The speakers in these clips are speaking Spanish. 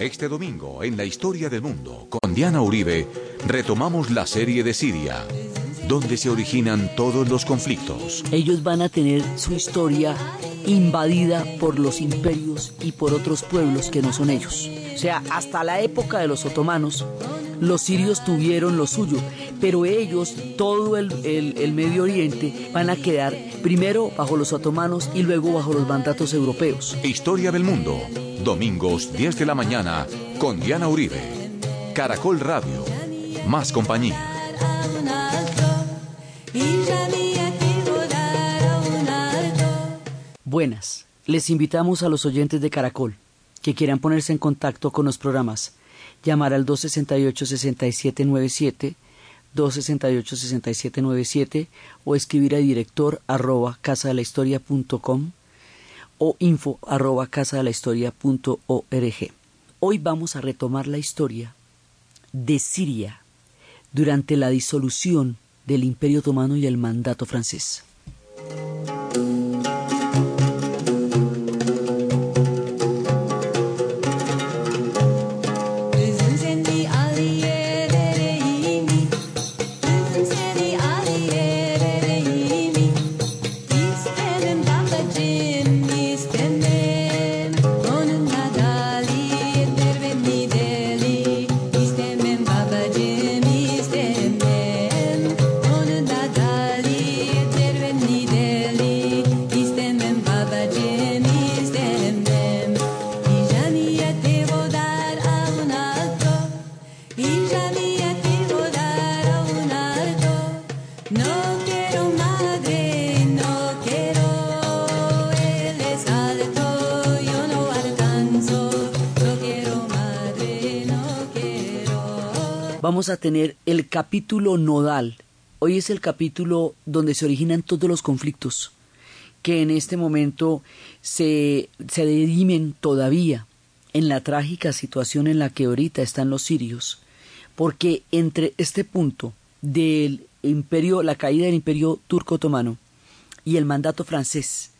Este domingo, en la historia del mundo, con Diana Uribe, retomamos la serie de Siria, donde se originan todos los conflictos. Ellos van a tener su historia invadida por los imperios y por otros pueblos que no son ellos. O sea, hasta la época de los otomanos, los sirios tuvieron lo suyo, pero ellos, todo el, el, Medio Oriente, van a quedar primero bajo los otomanos y luego bajo los mandatos europeos. Historia del mundo Domingos 10 de la mañana con Diana Uribe. Caracol Radio. Más compañía. Buenas. Les invitamos a los oyentes de Caracol que quieran ponerse en contacto con los programas. Llamar al 268-6797 268-6797 o escribir a director arroba casa de la historia o info arroba casa de la historia punto org. Hoy vamos a retomar la historia de Siria durante la disolución del Imperio Otomano y el mandato francés. Vamos a tener el capítulo nodal. Hoy es el capítulo donde se originan todos los conflictos que en este momento se, se dirimen todavía en la trágica situación en la que ahorita están los sirios, porque entre este punto del imperio, la caída del imperio turco otomano y el mandato francés,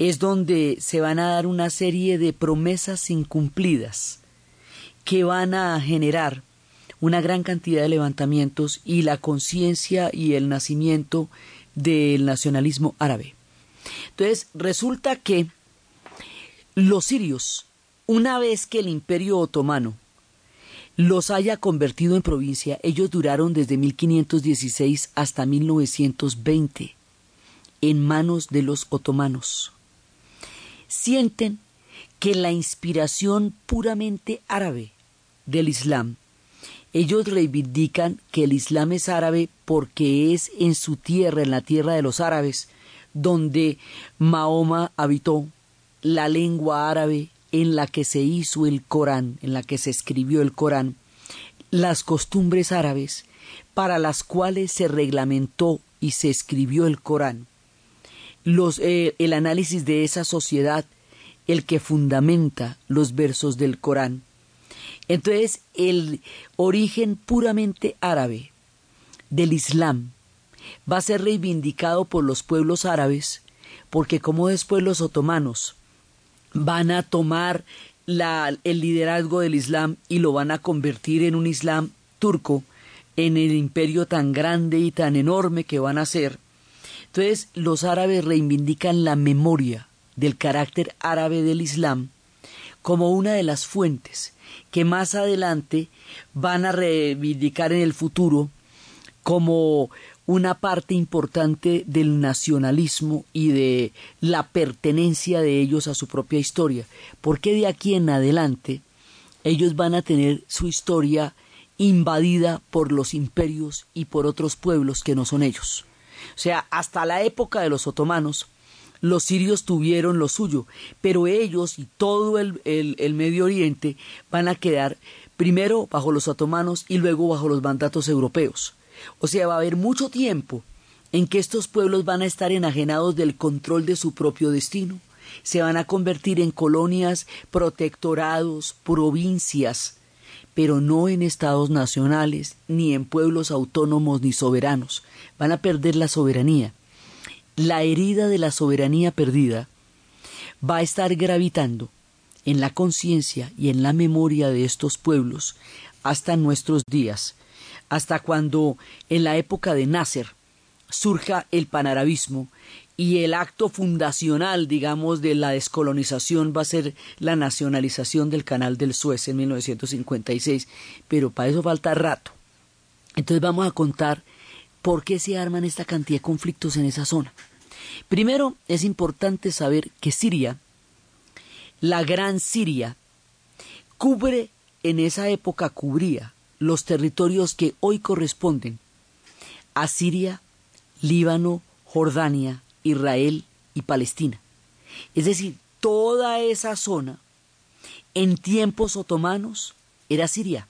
es donde se van a dar una serie de promesas incumplidas que van a generar una gran cantidad de levantamientos y la conciencia y el nacimiento del nacionalismo árabe. Entonces, resulta que los sirios, una vez que el imperio otomano los haya convertido en provincia, ellos duraron desde 1516 hasta 1920 en manos de los otomanos. Sienten que la inspiración puramente árabe del Islam ellos reivindican que el Islam es árabe porque es en su tierra, en la tierra de los árabes, donde Mahoma habitó, la lengua árabe en la que se hizo el Corán, en la que se escribió el Corán, las costumbres árabes para las cuales se reglamentó y se escribió el Corán, los, eh, el análisis de esa sociedad, el que fundamenta los versos del Corán, entonces, el origen puramente árabe del Islam va a ser reivindicado por los pueblos árabes, porque como después los otomanos van a tomar el liderazgo del Islam y lo van a convertir en un Islam turco, en el imperio tan grande y tan enorme que van a ser. Entonces, los árabes reivindican la memoria del carácter árabe del Islam como una de las fuentes que más adelante van a reivindicar en el futuro como una parte importante del nacionalismo y de la pertenencia de ellos a su propia historia, porque de aquí en adelante ellos van a tener su historia invadida por los imperios y por otros pueblos que no son ellos. O sea, hasta la época de los otomanos, los sirios tuvieron lo suyo, pero ellos y todo el, Medio Oriente van a quedar primero bajo los otomanos y luego bajo los mandatos europeos. O sea, va a haber mucho tiempo en que estos pueblos van a estar enajenados del control de su propio destino, se van a convertir en colonias, protectorados, provincias, pero no en estados nacionales, ni en pueblos autónomos ni soberanos. Van a perder la soberanía la herida de la soberanía perdida va a estar gravitando en la conciencia y en la memoria de estos pueblos hasta nuestros días, hasta cuando en la época de Nasser surja el panarabismo y el acto fundacional, digamos, de la descolonización va a ser la nacionalización del canal del Suez en 1956, pero para eso falta rato. Entonces vamos a contar por qué se arman esta cantidad de conflictos en esa zona. Primero, es importante saber que Siria, la Gran Siria, cubre, en esa época cubría los territorios que hoy corresponden a Siria, Líbano, Jordania, Israel y Palestina. Es decir, toda esa zona en tiempos otomanos era Siria.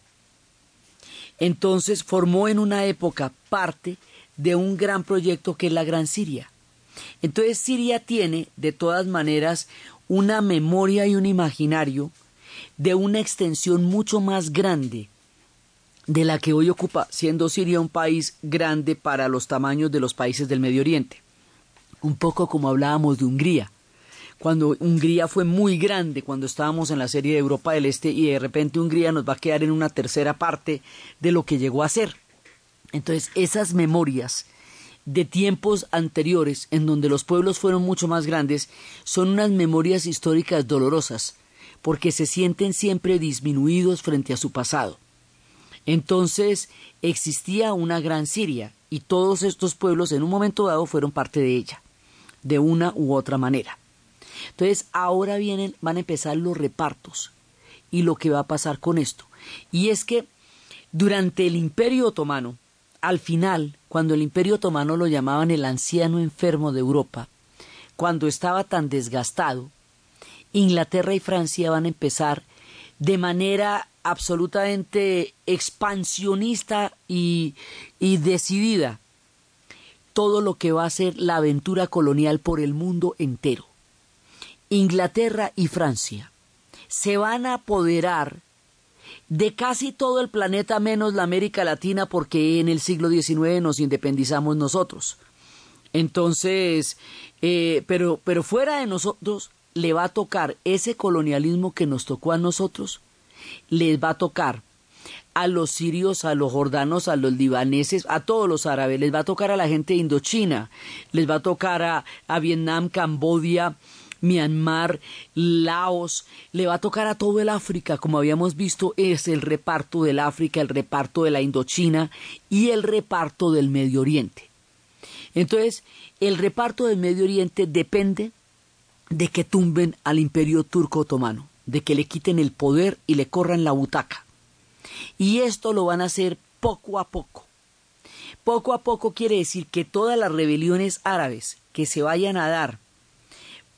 Entonces formó en una época parte de un gran proyecto que es la Gran Siria. Entonces Siria tiene, de todas maneras, una memoria y un imaginario de una extensión mucho más grande de la que hoy ocupa, siendo Siria un país grande para los tamaños de los países del Medio Oriente. Un poco como hablábamos de Hungría. Cuando Hungría fue muy grande, cuando estábamos en la serie de Europa del Este y de repente Hungría nos va a quedar en una tercera parte de lo que llegó a ser. Entonces, esas memorias de tiempos anteriores, en donde los pueblos fueron mucho más grandes, son unas memorias históricas dolorosas, porque se sienten siempre disminuidos frente a su pasado. Entonces existía una gran Siria y todos estos pueblos en un momento dado fueron parte de ella, de una u otra manera. Entonces ahora vienen, van a empezar los repartos y lo que va a pasar con esto. Y es que durante el Imperio Otomano, al final, cuando el Imperio Otomano lo llamaban el anciano enfermo de Europa, cuando estaba tan desgastado, Inglaterra y Francia van a empezar de manera absolutamente expansionista y, y decidida todo lo que va a ser la aventura colonial por el mundo entero. Inglaterra y Francia se van a apoderar de casi todo el planeta menos la América Latina porque en el siglo XIX nos independizamos nosotros. Entonces, eh, pero, pero fuera de nosotros le va a tocar ese colonialismo que nos tocó a nosotros les va a tocar a los sirios, a los jordanos, a los libaneses, a todos los árabes, les va a tocar a la gente de Indochina, les va a tocar a, a Vietnam, Cambodia, Myanmar, Laos, le va a tocar a todo el África, como habíamos visto, es el reparto del África, el reparto de la Indochina y el reparto del Medio Oriente. Entonces, el reparto del Medio Oriente depende de que tumben al imperio turco otomano de que le quiten el poder y le corran la butaca. Y esto lo van a hacer poco a poco. Poco a poco quiere decir que todas las rebeliones árabes que se vayan a dar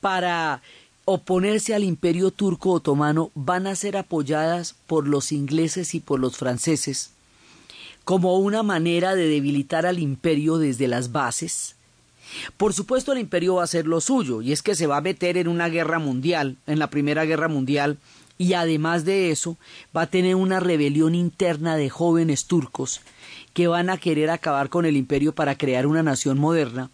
para oponerse al imperio turco otomano van a ser apoyadas por los ingleses y por los franceses como una manera de debilitar al imperio desde las bases. Por supuesto el imperio va a hacer lo suyo, y es que se va a meter en una guerra mundial, en la Primera Guerra Mundial, y además de eso va a tener una rebelión interna de jóvenes turcos que van a querer acabar con el imperio para crear una nación moderna,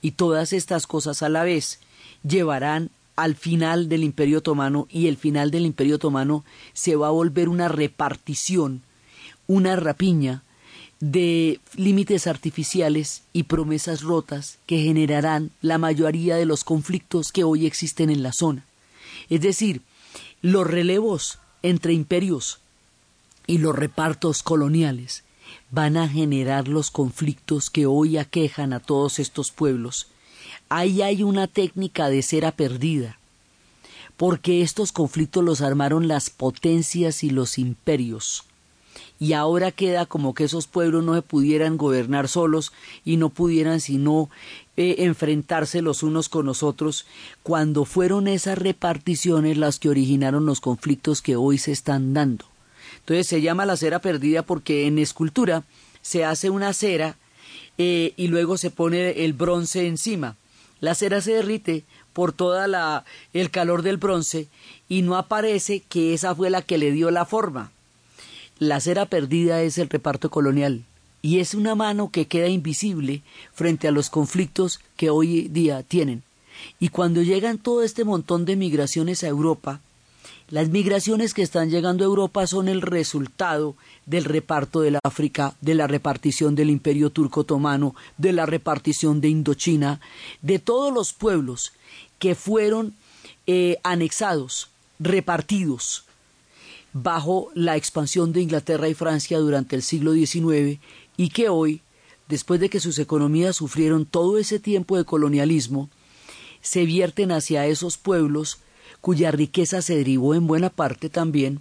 y todas estas cosas a la vez llevarán al final del imperio otomano y el final del imperio otomano se va a volver una repartición, una rapiña de límites artificiales y promesas rotas que generarán la mayoría de los conflictos que hoy existen en la zona. Es decir, los relevos entre imperios y los repartos coloniales van a generar los conflictos que hoy aquejan a todos estos pueblos. Ahí hay una técnica de cera perdida, porque estos conflictos los armaron las potencias y los imperios y ahora queda como que esos pueblos no se pudieran gobernar solos y no pudieran sino eh, enfrentarse los unos con los otros, cuando fueron esas reparticiones las que originaron los conflictos que hoy se están dando. Entonces se llama la cera perdida porque en escultura se hace una cera eh, y luego se pone el bronce encima. La cera se derrite por toda la el calor del bronce y no aparece que esa fue la que le dio la forma. La cera perdida es el reparto colonial y es una mano que queda invisible frente a los conflictos que hoy día tienen. Y cuando llegan todo este montón de migraciones a Europa, Las migraciones que están llegando a Europa son el resultado del reparto del África, de la repartición del Imperio Turco Otomano, de la repartición de Indochina, de todos los pueblos que fueron eh, anexados, repartidos bajo la expansión de Inglaterra y Francia durante el siglo XIX y que hoy, después de que sus economías sufrieron todo ese tiempo de colonialismo, se vierten hacia esos pueblos cuya riqueza se derivó en buena parte también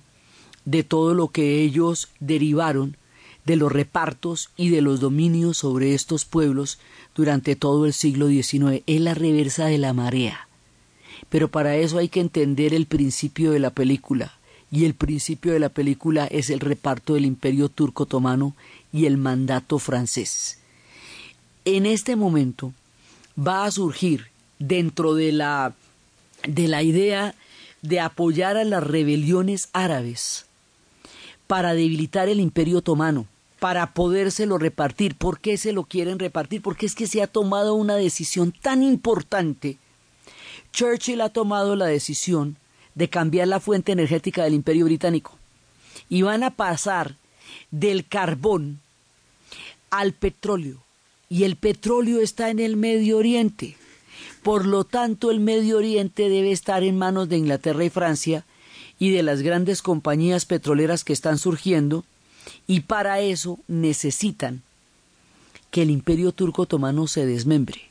de todo lo que ellos derivaron de los repartos y de los dominios sobre estos pueblos durante todo el siglo XIX. Es la reversa de la marea. Pero para eso hay que entender el principio de la película. Y el principio de la película es el reparto del imperio turco otomano y el mandato francés. En este momento va a surgir dentro de la de la idea de apoyar a las rebeliones árabes para debilitar el imperio otomano, para podérselo repartir. ¿Por qué se lo quieren repartir? Porque es que se ha tomado una decisión tan importante. Churchill ha tomado la decisión de cambiar la fuente energética del imperio británico y van a pasar del carbón al petróleo. Y el petróleo está en el Medio Oriente. Por lo tanto, el Medio Oriente debe estar en manos de Inglaterra y Francia y de las grandes compañías petroleras que están surgiendo, y para eso necesitan que el imperio turco otomano se desmembre.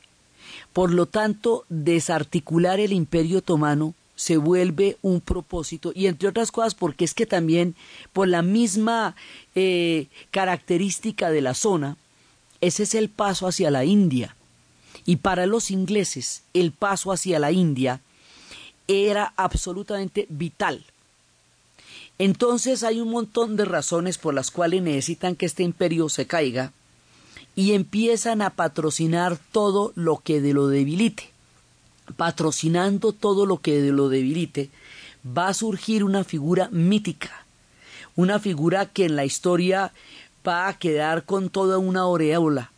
Por lo tanto, desarticular el imperio otomano se vuelve un propósito y entre otras cosas porque es que también por la misma eh, característica de la zona, ese es el paso hacia la India. Y para los ingleses el paso hacia la India era absolutamente vital. Entonces hay un montón de razones por las cuales necesitan que este imperio se caiga y empiezan a patrocinar todo lo que de lo debilite. Patrocinando todo lo que de lo debilite, va a surgir una figura mítica, una figura que en la historia va a quedar con toda una aureola,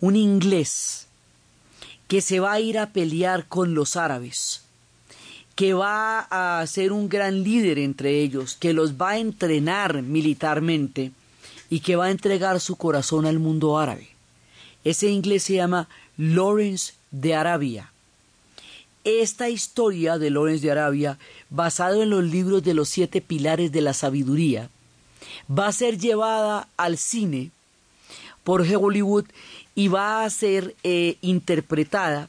un inglés que se va a ir a pelear con los árabes, que va a ser un gran líder entre ellos, que los va a entrenar militarmente y que va a entregar su corazón al mundo árabe. Ese inglés se llama Lawrence de Arabia. Esta historia de Lawrence de Arabia, basado en los libros de los siete pilares de la sabiduría, va a ser llevada al cine por Hollywood y va a ser eh, interpretada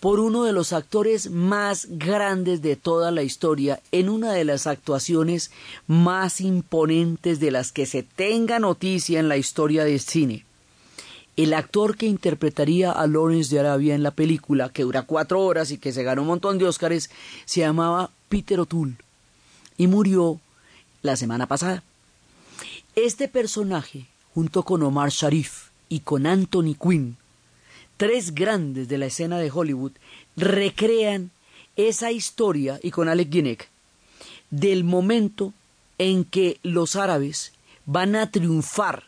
por uno de los actores más grandes de toda la historia en una de las actuaciones más imponentes de las que se tenga noticia en la historia del cine. El actor que interpretaría a Lawrence de Arabia en la película, que dura cuatro horas y que se ganó un montón de Óscares, se llamaba Peter O'Toole y murió la semana pasada. Este personaje, junto con Omar Sharif, y con Anthony Quinn, tres grandes de la escena de Hollywood, recrean esa historia, y con Alec Guinness, del momento en que los árabes van a triunfar,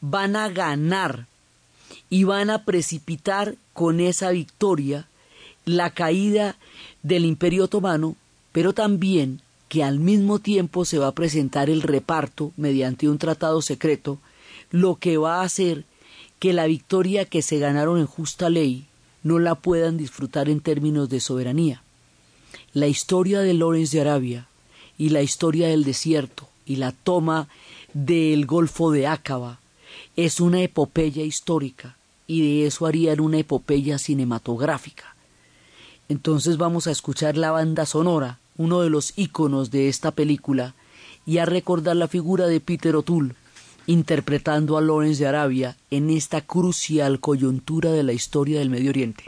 van a ganar y van a precipitar con esa victoria la caída del imperio otomano, pero también que al mismo tiempo se va a presentar el reparto mediante un tratado secreto lo que va a hacer que la victoria que se ganaron en justa ley no la puedan disfrutar en términos de soberanía. La historia de Lorenz de Arabia y la historia del desierto y la toma del Golfo de Ácaba es una epopeya histórica y de eso harían una epopeya cinematográfica. Entonces vamos a escuchar la banda sonora, uno de los íconos de esta película, y a recordar la figura de Peter O'Toole, interpretando a Lawrence de Arabia en esta crucial coyuntura de la historia del Medio Oriente.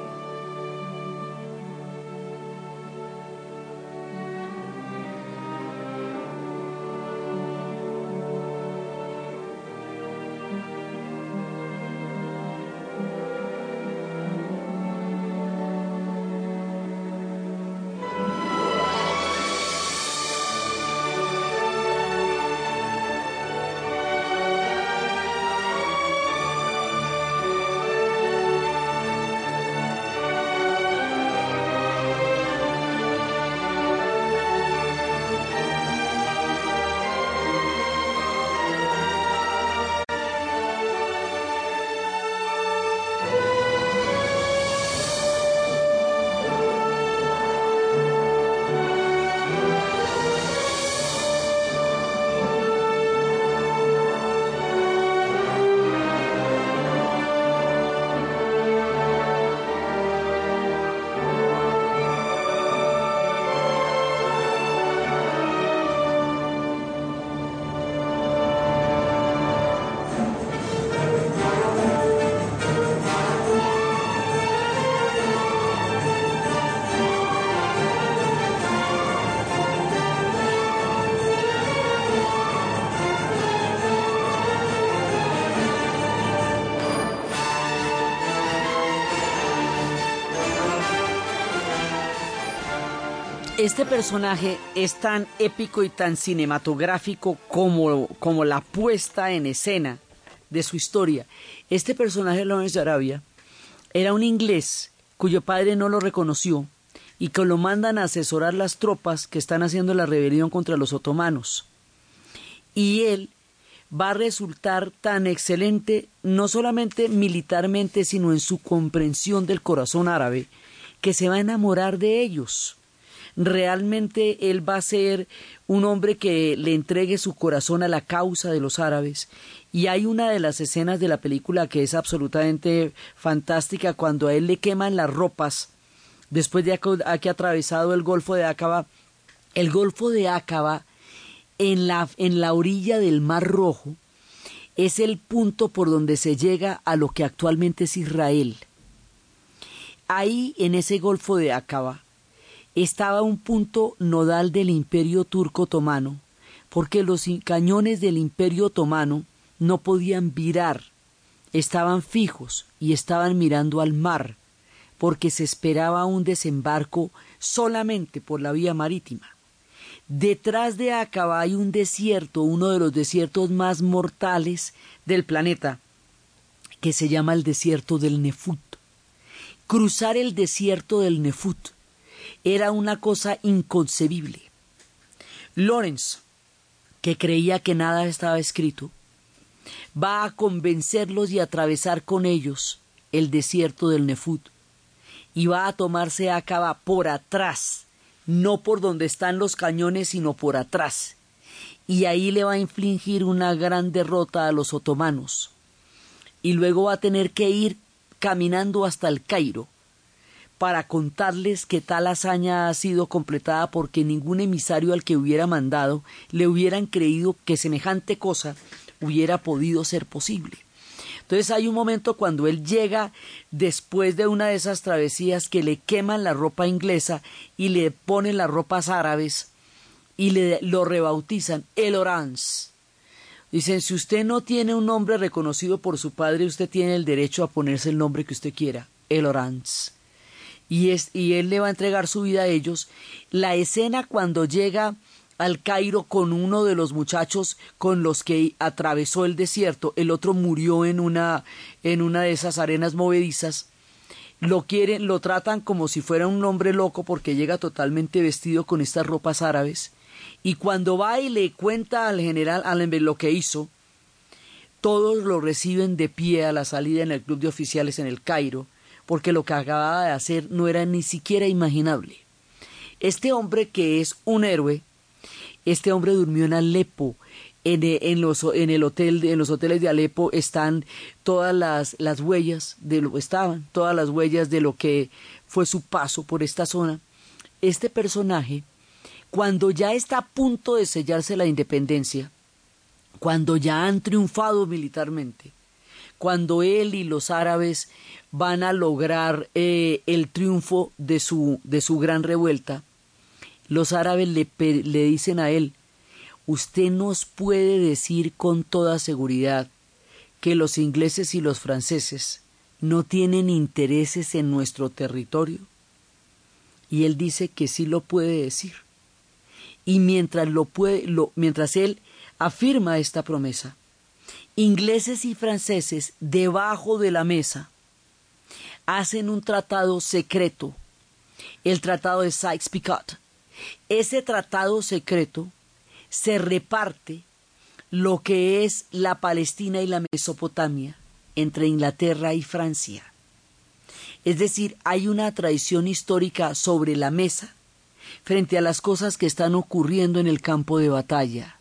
Este personaje es tan épico y tan cinematográfico como, como la puesta en escena de su historia. Este personaje, Lawrence de Arabia, era un inglés cuyo padre no lo reconoció y que lo mandan a asesorar las tropas que están haciendo la rebelión contra los otomanos. Y él va a resultar tan excelente no solamente militarmente, sino en su comprensión del corazón árabe, que se va a enamorar de ellos realmente él va a ser un hombre que le entregue su corazón a la causa de los árabes. Y hay una de las escenas de la película que es absolutamente fantástica cuando a él le queman las ropas después de que ha atravesado el Golfo de Acaba. El Golfo de Acaba en la, en la orilla del Mar Rojo es el punto por donde se llega a lo que actualmente es Israel. Ahí, en ese Golfo de Acaba, estaba un punto nodal del imperio turco otomano, porque los cañones del imperio otomano no podían virar, estaban fijos y estaban mirando al mar, porque se esperaba un desembarco solamente por la vía marítima. Detrás de Acaba hay un desierto, uno de los desiertos más mortales del planeta, que se llama el desierto del Nefut. Cruzar el desierto del Nefut era una cosa inconcebible. Lawrence, que creía que nada estaba escrito, va a convencerlos y atravesar con ellos el desierto del Nefut y va a tomarse a cabo por atrás, no por donde están los cañones, sino por atrás. Y ahí le va a infligir una gran derrota a los otomanos. Y luego va a tener que ir caminando hasta el Cairo para contarles que tal hazaña ha sido completada porque ningún emisario al que hubiera mandado le hubieran creído que semejante cosa hubiera podido ser posible. Entonces hay un momento cuando él llega después de una de esas travesías que le queman la ropa inglesa y le ponen las ropas árabes y le lo rebautizan el Orange. Dicen, si usted no tiene un nombre reconocido por su padre, usted tiene el derecho a ponerse el nombre que usted quiera, el Orange y, es, y él le va a entregar su vida a ellos. La escena cuando llega al Cairo con uno de los muchachos con los que atravesó el desierto, el otro murió en una, en una de esas arenas movedizas. Lo quieren, lo tratan como si fuera un hombre loco porque llega totalmente vestido con estas ropas árabes. Y cuando va y le cuenta al general Allenby lo que hizo, todos lo reciben de pie a la salida en el club de oficiales en el Cairo porque lo que acababa de hacer no era ni siquiera imaginable. Este hombre que es un héroe, este hombre durmió en Alepo, en, en, los, en el hotel, en los hoteles de Alepo están todas las, las huellas de lo estaban, todas las huellas de lo que fue su paso por esta zona. Este personaje, cuando ya está a punto de sellarse la independencia, cuando ya han triunfado militarmente, cuando él y los árabes van a lograr eh, el triunfo de su, de su gran revuelta, los árabes le, le dicen a él, usted nos puede decir con toda seguridad que los ingleses y los franceses no tienen intereses en nuestro territorio. Y él dice que sí lo puede decir. Y mientras lo puede, mientras él afirma esta promesa, ingleses y franceses debajo de la mesa hacen un tratado secreto, el tratado de Sykes-Picot. Ese tratado secreto se reparte lo que es la Palestina y la Mesopotamia entre Inglaterra y Francia. Es decir, hay una tradición histórica sobre la mesa frente a las cosas que están ocurriendo en el campo de batalla.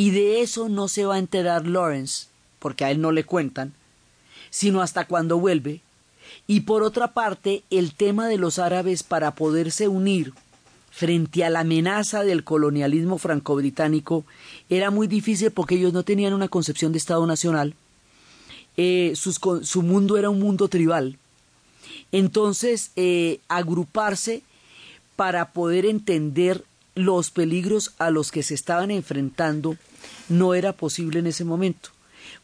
Y de eso no se va a enterar Lawrence, porque a él no le cuentan, sino hasta cuando vuelve. Y por otra parte, el tema de los árabes para poderse unir frente a la amenaza del colonialismo franco-británico era muy difícil porque ellos no tenían una concepción de Estado nacional. Eh, su mundo era un mundo tribal. Entonces, eh, agruparse para poder entender los peligros a los que se estaban enfrentando no era posible en ese momento.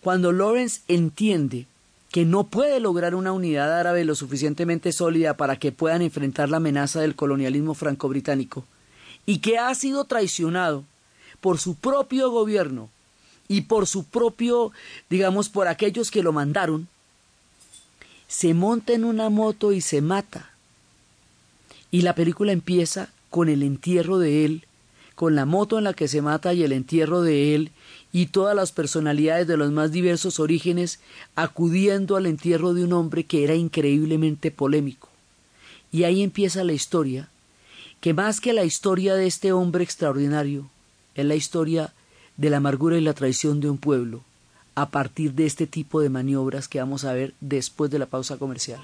Cuando Lawrence entiende que no puede lograr una unidad árabe lo suficientemente sólida para que puedan enfrentar la amenaza del colonialismo franco-británico y que ha sido traicionado por su propio gobierno y por su propio, digamos, por aquellos que lo mandaron, se monta en una moto y se mata. Y la película empieza con el entierro de él, con la moto en la que se mata y el entierro de él, y todas las personalidades de los más diversos orígenes acudiendo al entierro de un hombre que era increíblemente polémico. Y ahí empieza la historia, que más que la historia de este hombre extraordinario, es la historia de la amargura y la traición de un pueblo, a partir de este tipo de maniobras que vamos a ver después de la pausa comercial.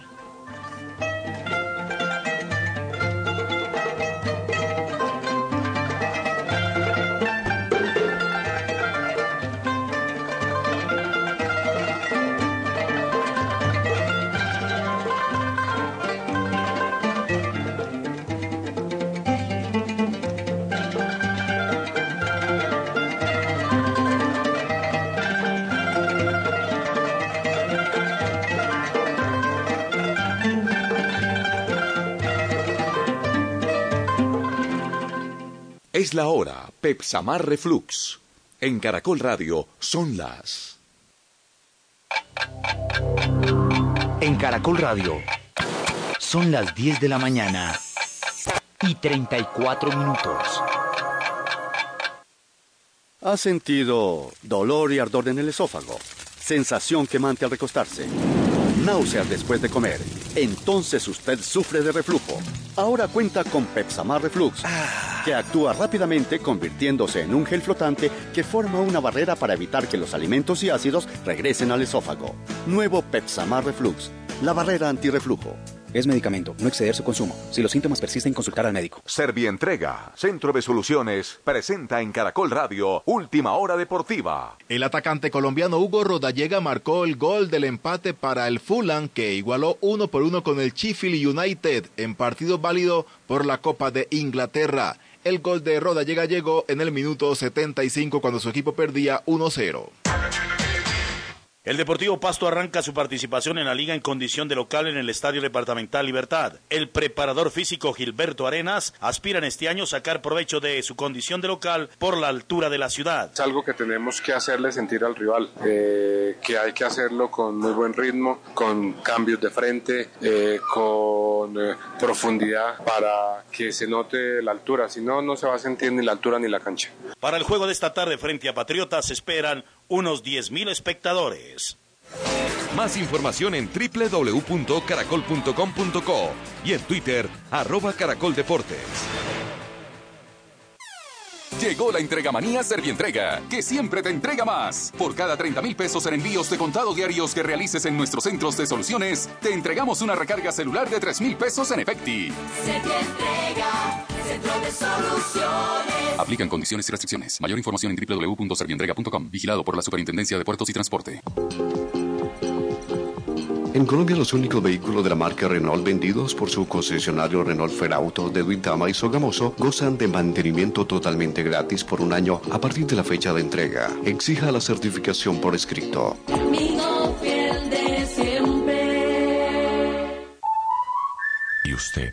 Es la hora, Pepsamar Reflux. En Caracol Radio son las... En Caracol Radio son las 10 de la mañana y 34 minutos. ¿Ha sentido dolor y ardor en el esófago? Sensación quemante al recostarse. Náuseas después de comer. Entonces usted sufre de reflujo. Ahora cuenta con Pepsamar Reflux, que actúa rápidamente convirtiéndose en un gel flotante que forma una barrera para evitar que los alimentos y ácidos regresen al esófago. Nuevo Pepsamar Reflux, la barrera antirreflujo. Es medicamento, no exceder su consumo. Si los síntomas persisten, consultar al médico. Servientrega, Centro de Soluciones, presenta en Caracol Radio Última Hora Deportiva. El atacante colombiano Hugo Rodallega marcó el gol del empate para el Fulham, que igualó uno por uno con el Sheffield United en partido válido por la Copa de Inglaterra. El gol de Rodallega llegó en el minuto 75 cuando su equipo perdía 1-0. El Deportivo Pasto arranca su participación en la liga en condición de local en el Estadio Departamental Libertad. El preparador físico Gilberto Arenas aspira en este año sacar provecho de su condición de local por la altura de la ciudad. Es algo que tenemos que hacerle sentir al rival, eh, que hay que hacerlo con muy buen ritmo, con cambios de frente, eh, con eh, profundidad para que se note la altura, si no, no se va a sentir ni la altura ni la cancha. Para el juego de esta tarde frente a Patriotas se esperan unos 10.000 espectadores. Más información en www.caracol.com.co y en Twitter, arroba caracoldeportes. Llegó la entregamanía Servientrega, que siempre te entrega más. Por cada 30 mil pesos en envíos de contado diarios que realices en nuestros centros de soluciones, te entregamos una recarga celular de 3 mil pesos en Efecti. Servientrega, centro de soluciones. Aplican condiciones y restricciones. Mayor información en www.servientrega.com. Vigilado por la Superintendencia de Puertos y Transporte. En Colombia, los únicos vehículos de la marca Renault vendidos por su concesionario Renault Ferauto de Duitama y Sogamoso gozan de mantenimiento totalmente gratis por un año a partir de la fecha de entrega. Exija la certificación por escrito. Amigo fiel de siempre. ¿Y usted?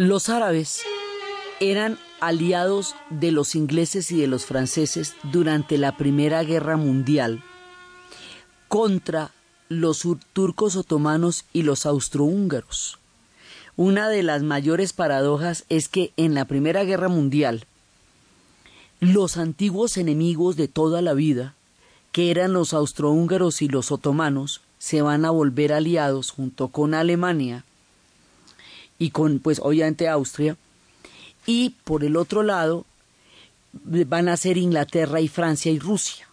Los árabes eran aliados de los ingleses y de los franceses durante la Primera Guerra Mundial contra los turcos otomanos y los austrohúngaros. una de las mayores paradojas es que en la Primera Guerra Mundial, los antiguos enemigos de toda la vida, que eran los austrohúngaros y los otomanos, se van a volver aliados junto con Alemania y con, pues obviamente Austria, y por el otro lado van a ser Inglaterra y Francia y Rusia.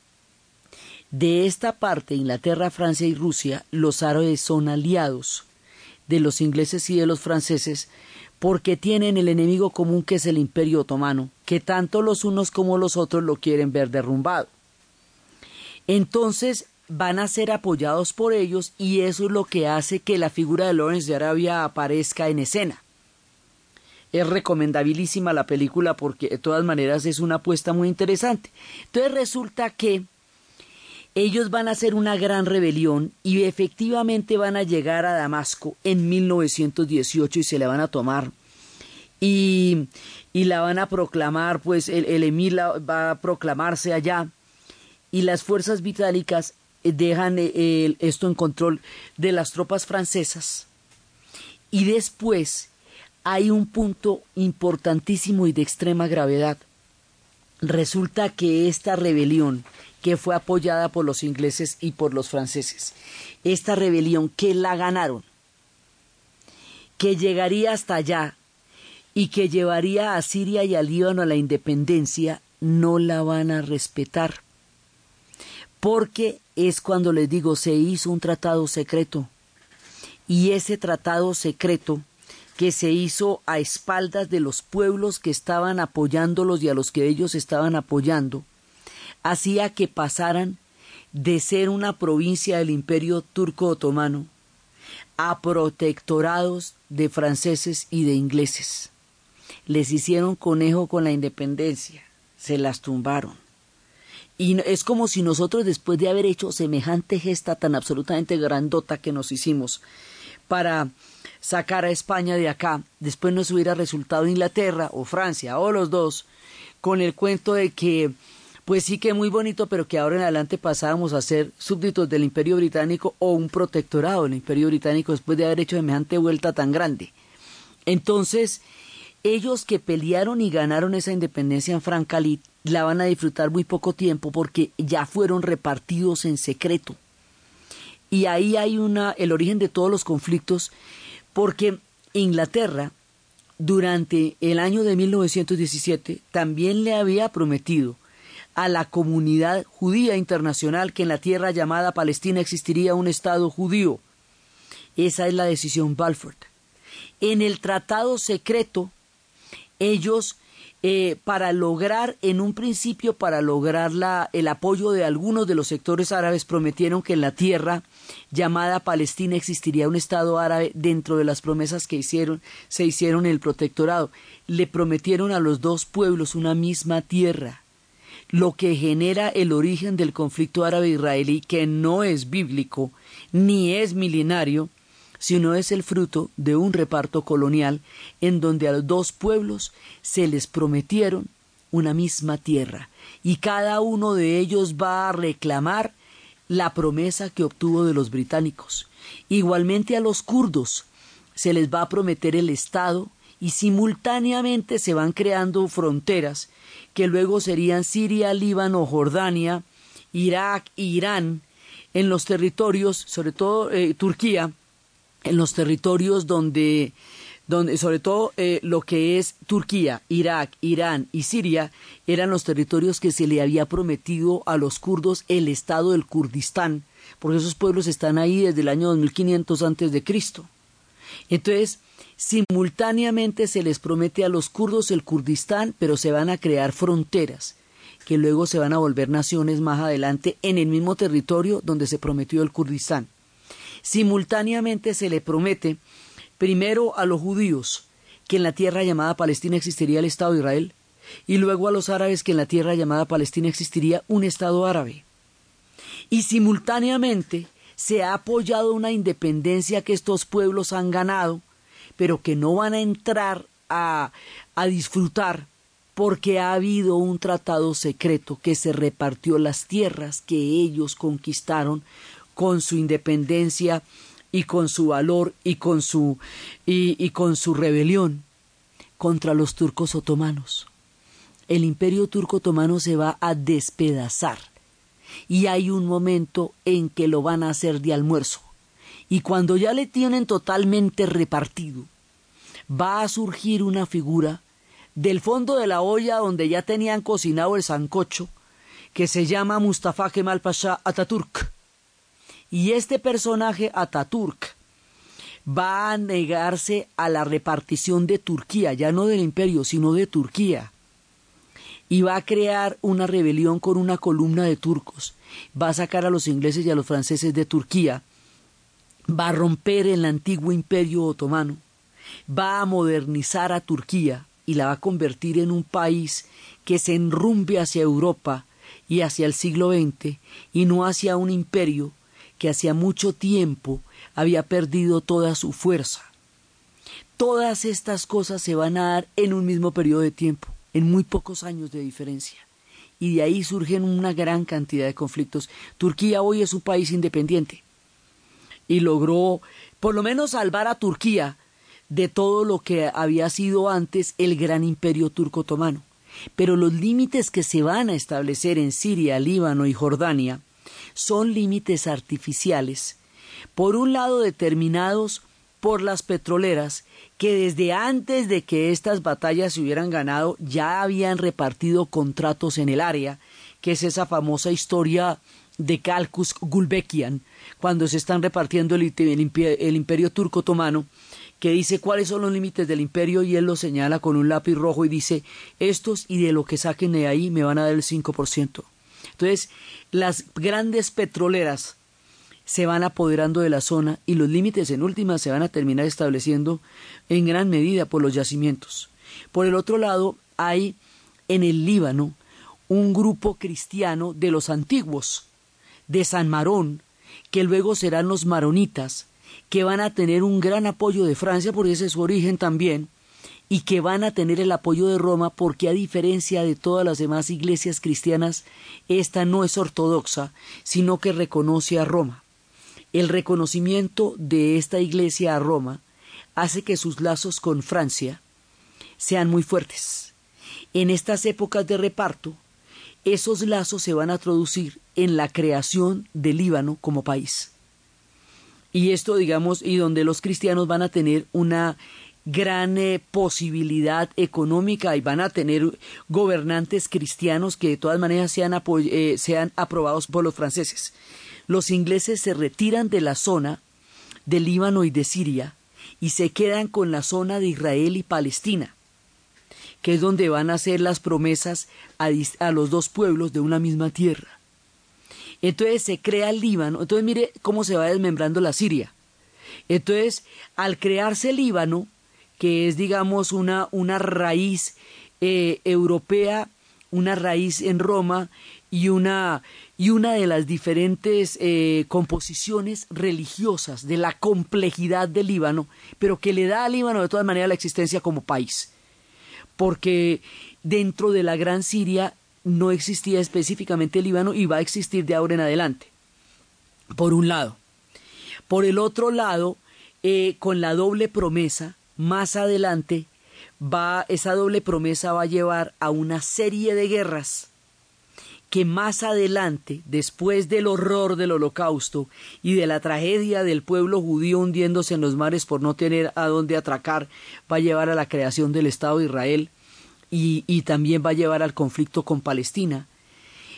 De esta parte, Inglaterra, Francia y Rusia, los árabes son aliados de los ingleses y de los franceses porque tienen el enemigo común que es el imperio otomano, que tanto los unos como los otros lo quieren ver derrumbado. Entonces van a ser apoyados por ellos y eso es lo que hace que la figura de Lawrence de Arabia aparezca en escena. Es recomendabilísima la película porque de todas maneras es una apuesta muy interesante. Entonces resulta que ellos van a hacer una gran rebelión y efectivamente van a llegar a Damasco en 1918 y se la van a tomar y, y la van a proclamar, pues el, el emir va a proclamarse allá y las fuerzas vitálicas dejan eh, esto en control de las tropas francesas y después hay un punto importantísimo y de extrema gravedad. Resulta que esta rebelión, que fue apoyada por los ingleses y por los franceses, esta rebelión que la ganaron, que llegaría hasta allá y que llevaría a Siria y al Líbano a la independencia, no la van a respetar. Porque es cuando les digo, se hizo un tratado secreto. Y ese tratado secreto que se hizo a espaldas de los pueblos que estaban apoyándolos y a los que ellos estaban apoyando, hacía que pasaran de ser una provincia del imperio turco otomano a protectorados de franceses y de ingleses. Les hicieron conejo con la independencia, se las tumbaron. Y es como si nosotros, después de haber hecho semejante gesta tan absolutamente grandota que nos hicimos para sacar a España de acá, después nos hubiera resultado Inglaterra o Francia o los dos, con el cuento de que, pues sí que muy bonito, pero que ahora en adelante pasábamos a ser súbditos del Imperio Británico o un protectorado del Imperio Británico después de haber hecho semejante vuelta tan grande. Entonces, ellos que pelearon y ganaron esa independencia en Francalit la van a disfrutar muy poco tiempo porque ya fueron repartidos en secreto. Y ahí hay una, el origen de todos los conflictos porque Inglaterra durante el año de 1917 también le había prometido a la comunidad judía internacional que en la tierra llamada Palestina existiría un Estado judío. Esa es la decisión Balfour. En el tratado secreto, ellos eh, para lograr, en un principio, para lograr la, el apoyo de algunos de los sectores árabes, prometieron que en la tierra llamada Palestina existiría un Estado árabe dentro de las promesas que hicieron, se hicieron en el protectorado. Le prometieron a los dos pueblos una misma tierra, lo que genera el origen del conflicto árabe-israelí, que no es bíblico ni es milenario, sino es el fruto de un reparto colonial en donde a dos pueblos se les prometieron una misma tierra y cada uno de ellos va a reclamar la promesa que obtuvo de los británicos. Igualmente a los kurdos se les va a prometer el Estado y simultáneamente se van creando fronteras que luego serían Siria, Líbano, Jordania, Irak, Irán, en los territorios, sobre todo eh, Turquía, en los territorios donde, donde sobre todo eh, lo que es Turquía, Irak, Irán y Siria, eran los territorios que se le había prometido a los kurdos el Estado del Kurdistán, porque esos pueblos están ahí desde el año 2500 antes de Cristo. Entonces, simultáneamente se les promete a los kurdos el Kurdistán, pero se van a crear fronteras que luego se van a volver naciones más adelante en el mismo territorio donde se prometió el Kurdistán. Simultáneamente se le promete primero a los judíos que en la tierra llamada Palestina existiría el Estado de Israel y luego a los árabes que en la tierra llamada Palestina existiría un Estado árabe. Y simultáneamente se ha apoyado una independencia que estos pueblos han ganado, pero que no van a entrar a, a disfrutar porque ha habido un tratado secreto que se repartió las tierras que ellos conquistaron con su independencia y con su valor y con su, y, y con su rebelión contra los turcos otomanos. El imperio turco otomano se va a despedazar y hay un momento en que lo van a hacer de almuerzo. Y cuando ya le tienen totalmente repartido, va a surgir una figura del fondo de la olla donde ya tenían cocinado el sancocho, que se llama Mustafa Kemal Pasha Ataturk. Y este personaje Ataturk va a negarse a la repartición de Turquía, ya no del imperio, sino de Turquía. Y va a crear una rebelión con una columna de turcos. Va a sacar a los ingleses y a los franceses de Turquía. Va a romper el antiguo imperio otomano. Va a modernizar a Turquía y la va a convertir en un país que se enrumbe hacia Europa y hacia el siglo XX y no hacia un imperio que hacía mucho tiempo había perdido toda su fuerza. Todas estas cosas se van a dar en un mismo periodo de tiempo, en muy pocos años de diferencia. Y de ahí surgen una gran cantidad de conflictos. Turquía hoy es un país independiente y logró por lo menos salvar a Turquía de todo lo que había sido antes el gran imperio turco otomano. Pero los límites que se van a establecer en Siria, Líbano y Jordania son límites artificiales, por un lado determinados por las petroleras, que desde antes de que estas batallas se hubieran ganado ya habían repartido contratos en el área, que es esa famosa historia de Calcus Gulbekian, cuando se están repartiendo el, imperio turco otomano, que dice cuáles son los límites del imperio y él los señala con un lápiz rojo y dice estos y de lo que saquen de ahí me van a dar el 5%. Entonces, las grandes petroleras se van apoderando de la zona y los límites en última se van a terminar estableciendo en gran medida por los yacimientos. Por el otro lado, hay en el Líbano un grupo cristiano de los antiguos, de San Marón, que luego serán los maronitas, que van a tener un gran apoyo de Francia, porque ese es su origen también, y que van a tener el apoyo de Roma porque a diferencia de todas las demás iglesias cristianas, esta no es ortodoxa, sino que reconoce a Roma. El reconocimiento de esta iglesia a Roma hace que sus lazos con Francia sean muy fuertes. En estas épocas de reparto, esos lazos se van a traducir en la creación del Líbano como país. Y esto, digamos, y donde los cristianos van a tener una gran eh, posibilidad económica y van a tener gobernantes cristianos que de todas maneras sean, eh, sean aprobados por los franceses. Los ingleses se retiran de la zona de Líbano y de Siria y se quedan con la zona de Israel y Palestina, que es donde van a hacer las promesas a, a los dos pueblos de una misma tierra. Entonces se crea el Líbano, entonces mire cómo se va desmembrando la Siria. Entonces, al crearse el Líbano, que es, digamos, una, una raíz eh, europea, una raíz en Roma y una, y una de las diferentes eh, composiciones religiosas de la complejidad del Líbano, pero que le da al Líbano de todas maneras la existencia como país. Porque dentro de la Gran Siria no existía específicamente el Líbano y va a existir de ahora en adelante. Por un lado. Por el otro lado, eh, con la doble promesa más adelante va esa doble promesa va a llevar a una serie de guerras que más adelante, después del horror del holocausto y de la tragedia del pueblo judío hundiéndose en los mares por no tener a dónde atracar, va a llevar a la creación del Estado de Israel y, y también va a llevar al conflicto con Palestina.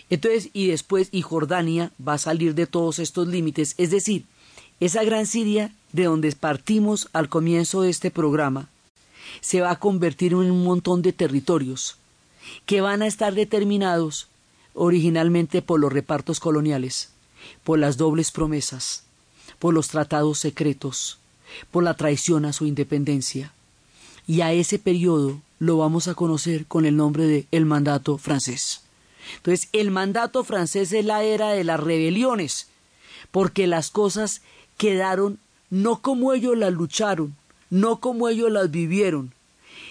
Entonces, y después, y Jordania va a salir de todos estos límites, es decir, esa gran Siria de donde partimos al comienzo de este programa, se va a convertir en un montón de territorios que van a estar determinados originalmente por los repartos coloniales, por las dobles promesas, por los tratados secretos, por la traición a su independencia. Y a ese periodo lo vamos a conocer con el nombre de el mandato francés. Entonces, el mandato francés es la era de las rebeliones, porque las cosas quedaron no como ellos las lucharon, no como ellos las vivieron,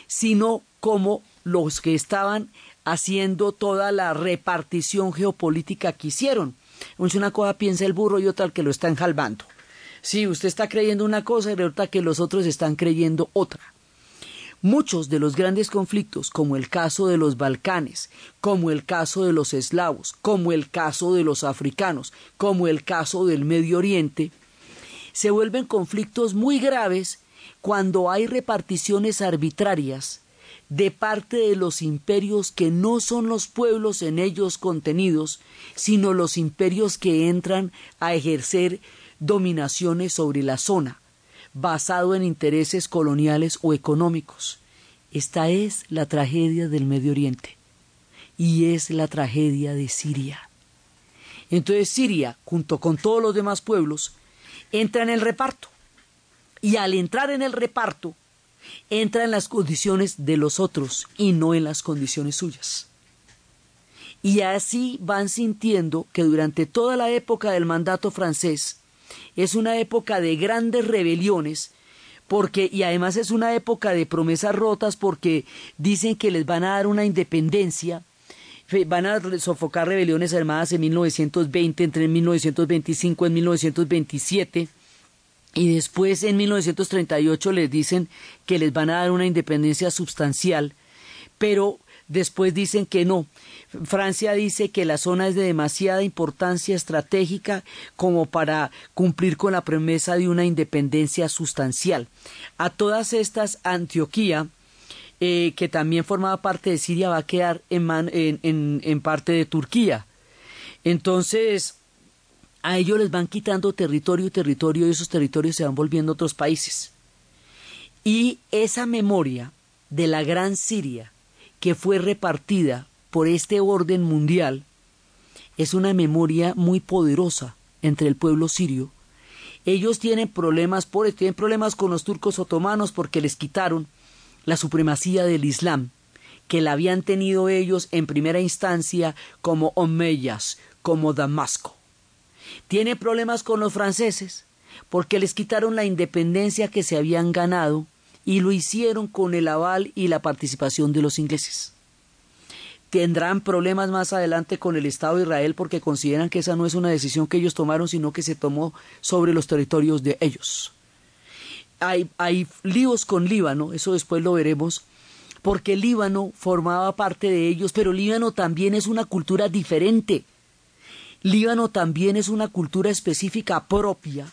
sino como los que estaban haciendo toda la repartición geopolítica que hicieron. Una cosa piensa el burro y otra el que lo está enjalbando. Sí, usted está creyendo una cosa y resulta que los otros están creyendo otra. Muchos de los grandes conflictos, como el caso de los Balcanes, como el caso de los eslavos, como el caso de los africanos, como el caso del Medio Oriente, se vuelven conflictos muy graves cuando hay reparticiones arbitrarias de parte de los imperios que no son los pueblos en ellos contenidos, sino los imperios que entran a ejercer dominaciones sobre la zona, basado en intereses coloniales o económicos. Esta es la tragedia del Medio Oriente y es la tragedia de Siria. Entonces Siria, junto con todos los demás pueblos, entra en el reparto. Y al entrar en el reparto, entra en las condiciones de los otros y no en las condiciones suyas. Y así van sintiendo que durante toda la época del mandato francés es una época de grandes rebeliones, porque y además es una época de promesas rotas porque dicen que les van a dar una independencia, van a sofocar rebeliones armadas en 1920, entre 1925 y 1927 y después en 1938 les dicen que les van a dar una independencia sustancial, pero después dicen que no. Francia dice que la zona es de demasiada importancia estratégica como para cumplir con la promesa de una independencia sustancial. A todas estas, Antioquía, eh, que también formaba parte de Siria, va a quedar en, en, en parte de Turquía. Entonces, a ellos les van quitando territorio y territorio y esos territorios se van volviendo otros países. Y esa memoria de la gran Siria que fue repartida por este orden mundial es una memoria muy poderosa entre el pueblo sirio. Ellos tienen problemas por tienen problemas con los turcos otomanos porque les quitaron la supremacía del Islam que la habían tenido ellos en primera instancia como Omeyas, como Damasco. Tiene problemas con los franceses porque les quitaron la independencia que se habían ganado y lo hicieron con el aval y la participación de los ingleses. Tendrán problemas más adelante con el Estado de Israel porque consideran que esa no es una decisión que ellos tomaron, sino que se tomó sobre los territorios de ellos. Hay, hay líos con Líbano, eso después lo veremos, porque Líbano formaba parte de ellos, pero Líbano también es una cultura diferente Líbano también es una cultura específica propia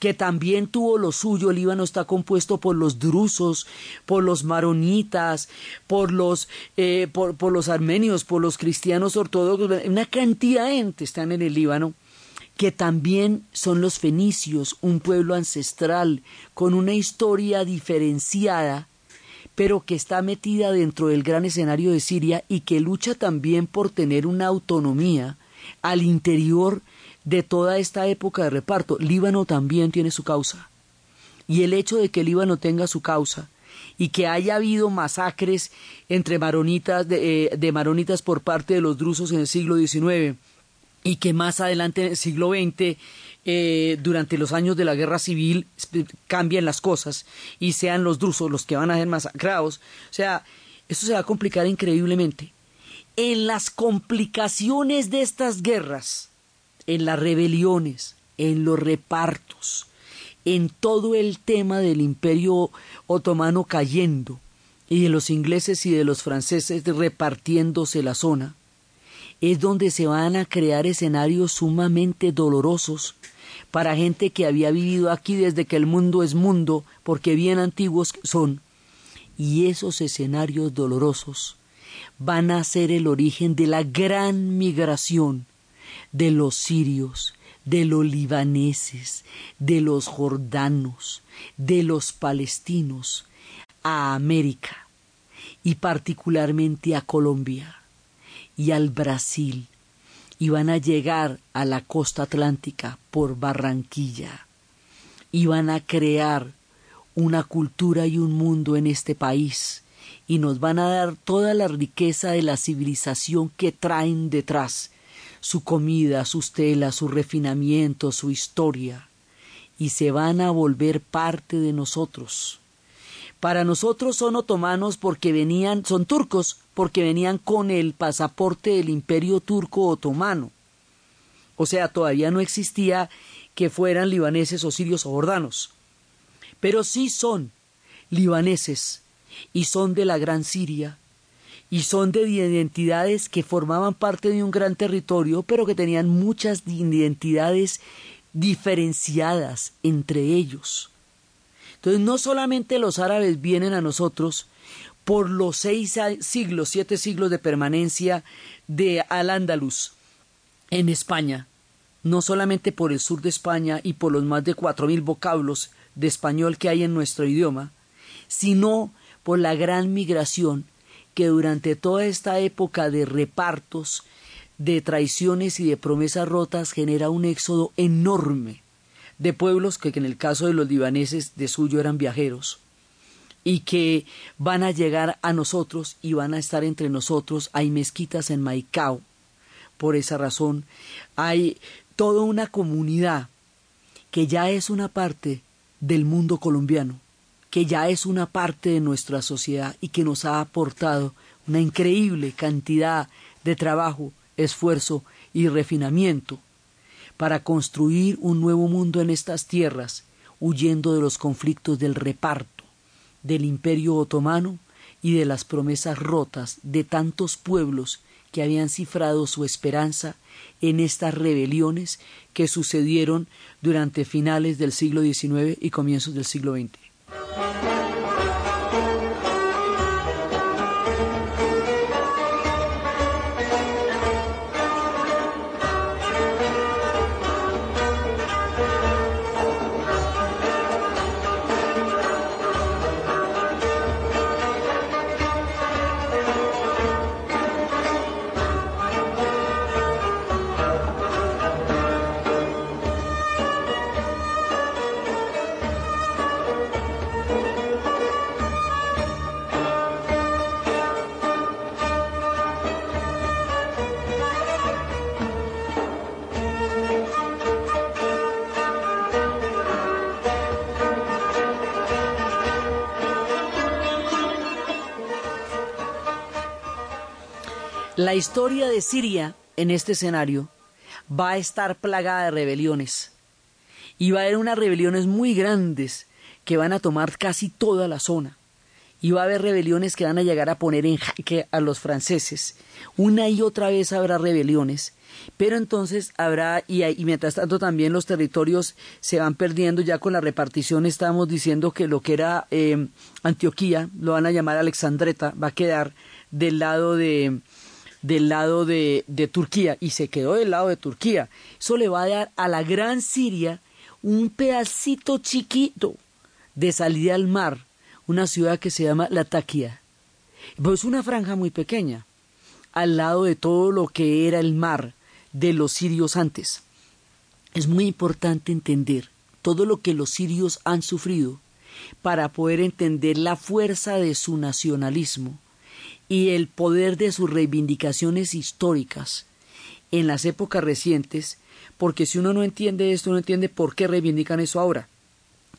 que también tuvo lo suyo. Líbano está compuesto por los drusos, por los maronitas, por los, eh, por, por, los armenios, por los cristianos ortodoxos. Una cantidad de gente están en el Líbano que también son los fenicios, un pueblo ancestral con una historia diferenciada, pero que está metida dentro del gran escenario de Siria y que lucha también por tener una autonomía al interior de toda esta época de reparto. Líbano también tiene su causa. Y el hecho de que Líbano tenga su causa y que haya habido masacres entre maronitas de, eh, de maronitas por parte de los drusos en el siglo XIX y que más adelante en el siglo XX eh, durante los años de la guerra civil cambien las cosas y sean los drusos los que van a ser masacrados. O sea, esto se va a complicar increíblemente en las complicaciones de estas guerras, en las rebeliones, en los repartos, en todo el tema del imperio otomano cayendo y de los ingleses y de los franceses repartiéndose la zona, es donde se van a crear escenarios sumamente dolorosos para gente que había vivido aquí desde que el mundo es mundo, porque bien antiguos son. Y esos escenarios dolorosos van a ser el origen de la gran migración de los sirios, de los libaneses, de los jordanos, de los palestinos a América y particularmente a Colombia y al Brasil y van a llegar a la costa atlántica por Barranquilla y van a crear una cultura y un mundo en este país y nos van a dar toda la riqueza de la civilización que traen detrás, su comida, sus telas, su refinamiento, su historia, y se van a volver parte de nosotros. Para nosotros son otomanos porque venían, son turcos porque venían con el pasaporte del imperio turco otomano. O sea, todavía no existía que fueran libaneses o sirios o jordanos, pero sí son libaneses y son de la Gran Siria y son de identidades que formaban parte de un gran territorio, pero que tenían muchas identidades diferenciadas entre ellos. Entonces no solamente los árabes vienen a nosotros por los seis siglos, siete siglos de permanencia de Al-Ándalus en España, no solamente por el sur de España y por los más de cuatro mil vocablos de español que hay en nuestro idioma, sino por la gran migración que durante toda esta época de repartos, de traiciones y de promesas rotas genera un éxodo enorme de pueblos que en el caso de los libaneses de suyo eran viajeros y que van a llegar a nosotros y van a estar entre nosotros. Hay mezquitas en Maicao. Por esa razón hay toda una comunidad que ya es una parte del mundo colombiano que ya es una parte de nuestra sociedad y que nos ha aportado una increíble cantidad de trabajo, esfuerzo y refinamiento para construir un nuevo mundo en estas tierras, huyendo de los conflictos del reparto, del imperio otomano y de las promesas rotas de tantos pueblos que habían cifrado su esperanza en estas rebeliones que sucedieron durante finales del siglo XIX y comienzos del siglo XX. Historia de Siria en este escenario va a estar plagada de rebeliones. Y va a haber unas rebeliones muy grandes que van a tomar casi toda la zona. Y va a haber rebeliones que van a llegar a poner en jaque a los franceses. Una y otra vez habrá rebeliones. Pero entonces habrá, y, mientras tanto también los territorios se van perdiendo, ya con la repartición estamos diciendo que lo que era eh, Antioquía, lo van a llamar Alexandreta, va a quedar del lado de, del lado de, de, Turquía y se quedó del lado de Turquía. Eso le va a dar a la gran Siria un pedacito chiquito de salida al mar, una ciudad que se llama Latakia. Pues una franja muy pequeña, al lado de todo lo que era el mar de los sirios antes. Es muy importante entender todo lo que los sirios han sufrido para poder entender la fuerza de su nacionalismo y el poder de sus reivindicaciones históricas en las épocas recientes, porque si uno no entiende esto, no entiende por qué reivindican eso ahora.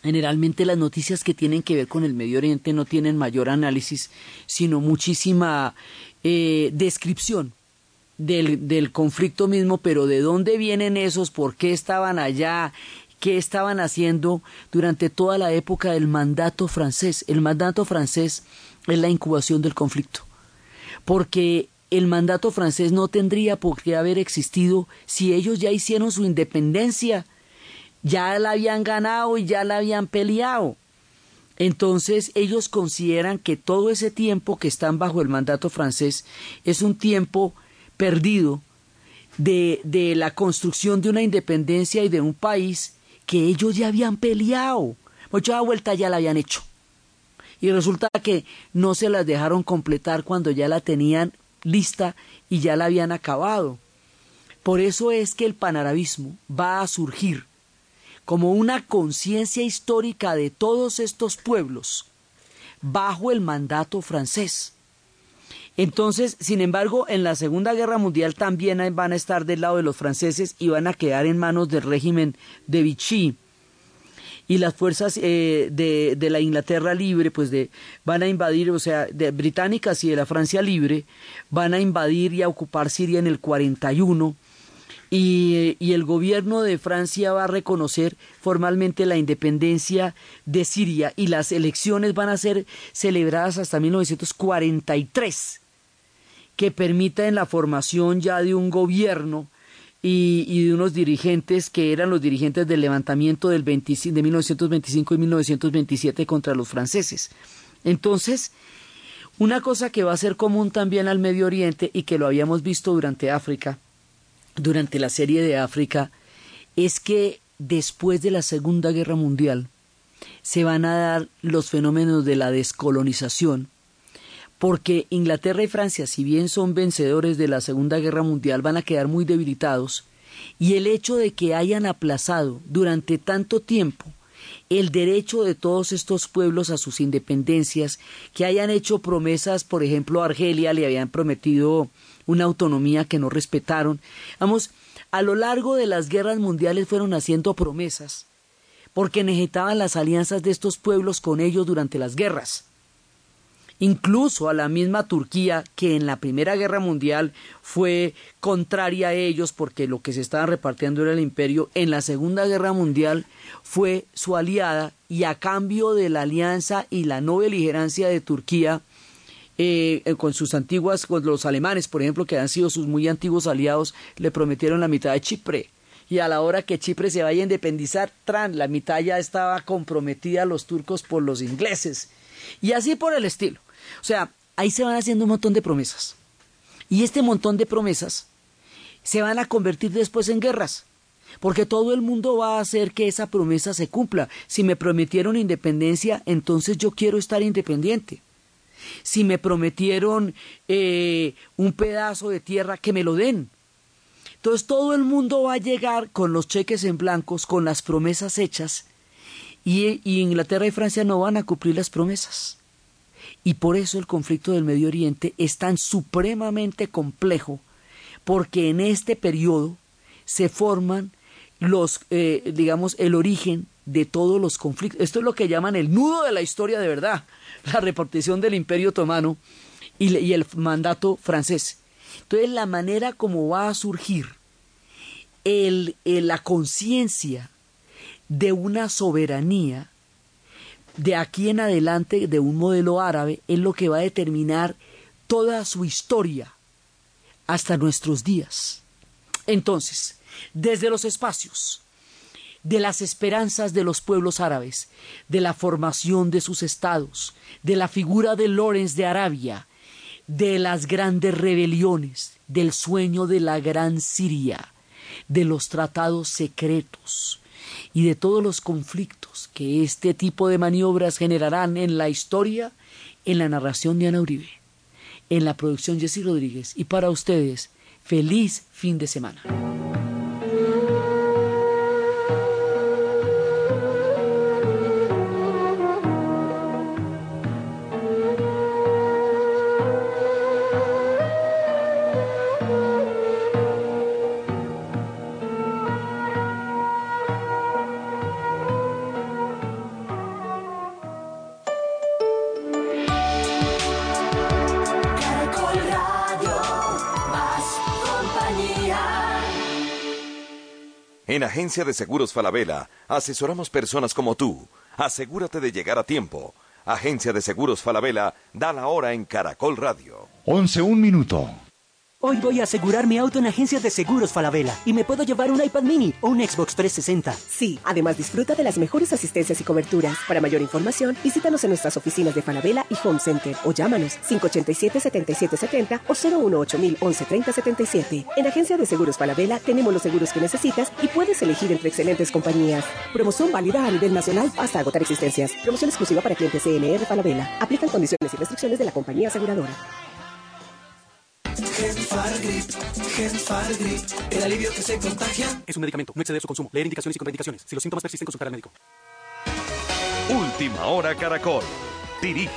Generalmente las noticias que tienen que ver con el Medio Oriente no tienen mayor análisis, sino muchísima eh, descripción del, del conflicto mismo, pero de dónde vienen esos, por qué estaban allá, qué estaban haciendo durante toda la época del mandato francés. El mandato francés es la incubación del conflicto porque el mandato francés no tendría por qué haber existido si ellos ya hicieron su independencia, ya la habían ganado y ya la habían peleado. Entonces ellos consideran que todo ese tiempo que están bajo el mandato francés es un tiempo perdido de, de la construcción de una independencia y de un país que ellos ya habían peleado. Mucha vuelta ya la habían hecho y resulta que no se las dejaron completar cuando ya la tenían lista y ya la habían acabado. Por eso es que el panarabismo va a surgir como una conciencia histórica de todos estos pueblos bajo el mandato francés. Entonces, sin embargo, en la Segunda Guerra Mundial también van a estar del lado de los franceses y van a quedar en manos del régimen de Vichy y las fuerzas eh, de, de, la Inglaterra libre pues de, van a invadir, o sea, de británicas y de la Francia libre, van a invadir y a ocupar Siria en el 41 y, y, el gobierno de Francia va a reconocer formalmente la independencia de Siria y las elecciones van a ser celebradas hasta 1943, que permiten la formación ya de un gobierno y, de unos dirigentes que eran los dirigentes del levantamiento del 20, de 1925 y 1927 contra los franceses. Entonces, una cosa que va a ser común también al Medio Oriente y que lo habíamos visto durante África, durante la serie de África, es que después de la Segunda Guerra Mundial se van a dar los fenómenos de la descolonización, porque Inglaterra y Francia, si bien son vencedores de la Segunda Guerra Mundial, van a quedar muy debilitados, y el hecho de que hayan aplazado durante tanto tiempo el derecho de todos estos pueblos a sus independencias, que hayan hecho promesas, por ejemplo, a Argelia le habían prometido una autonomía que no respetaron. Vamos, a lo largo de las guerras mundiales fueron haciendo promesas, porque necesitaban las alianzas de estos pueblos con ellos durante las guerras incluso a la misma Turquía, que en la Primera Guerra Mundial fue contraria a ellos porque lo que se estaba repartiendo era el imperio, en la Segunda Guerra Mundial fue su aliada y a cambio de la alianza y la no beligerancia de Turquía, eh, con sus antiguas, con los alemanes, por ejemplo, que han sido sus muy antiguos aliados, le prometieron la mitad de Chipre. Y a la hora que Chipre se vaya a independizar, tran, la mitad ya estaba comprometida a los turcos por los ingleses. Y así por el estilo. O sea, ahí se van haciendo un montón de promesas. Y este montón de promesas se van a convertir después en guerras. Porque todo el mundo va a hacer que esa promesa se cumpla. Si me prometieron independencia, entonces yo quiero estar independiente. Si me prometieron eh, un pedazo de tierra, que me lo den. Entonces todo el mundo va a llegar con los cheques en blancos, con las promesas hechas, y, y Inglaterra y Francia no van a cumplir las promesas. Y por eso el conflicto del Medio Oriente es tan supremamente complejo, porque en este periodo se forman los, eh, digamos, el origen de todos los conflictos. Esto es lo que llaman el nudo de la historia de verdad, la repartición del Imperio Otomano y, el mandato francés. Entonces, la manera como va a surgir el, el, la conciencia de una soberanía de aquí en adelante de un modelo árabe es lo que va a determinar toda su historia hasta nuestros días. Entonces, desde los espacios, de las esperanzas de los pueblos árabes, de la formación de sus estados, de la figura de Lorenz de Arabia, de las grandes rebeliones, del sueño de la gran Siria, de los tratados secretos, y de todos los conflictos que este tipo de maniobras generarán en la historia, en la narración de Ana Uribe, en la producción Jessy Rodríguez y para ustedes, feliz fin de semana. En Agencia de Seguros Falabella asesoramos personas como tú. Asegúrate de llegar a tiempo. Agencia de Seguros Falabella da la hora en Caracol Radio. 11 un minuto. Hoy voy a asegurar mi auto en Agencias de Seguros Falabella y me puedo llevar un iPad mini o un Xbox 360. Sí, además disfruta de las mejores asistencias y coberturas. Para mayor información, visítanos en nuestras oficinas de Falabella y Home Center o llámanos 587-7770 o 018-1130-77. En Agencia de Seguros Falabella tenemos los seguros que necesitas y puedes elegir entre excelentes compañías. Promoción válida a nivel nacional hasta agotar existencias. Promoción exclusiva para clientes CNR Falabella. Aplican condiciones y restricciones de la compañía aseguradora. Genfargrip, Genfargrip, el alivio que se contagia. Es un medicamento, no exceder su consumo. Leer indicaciones y contraindicaciones. Si los síntomas persisten, consultar al médico. Última hora Caracol. Dirige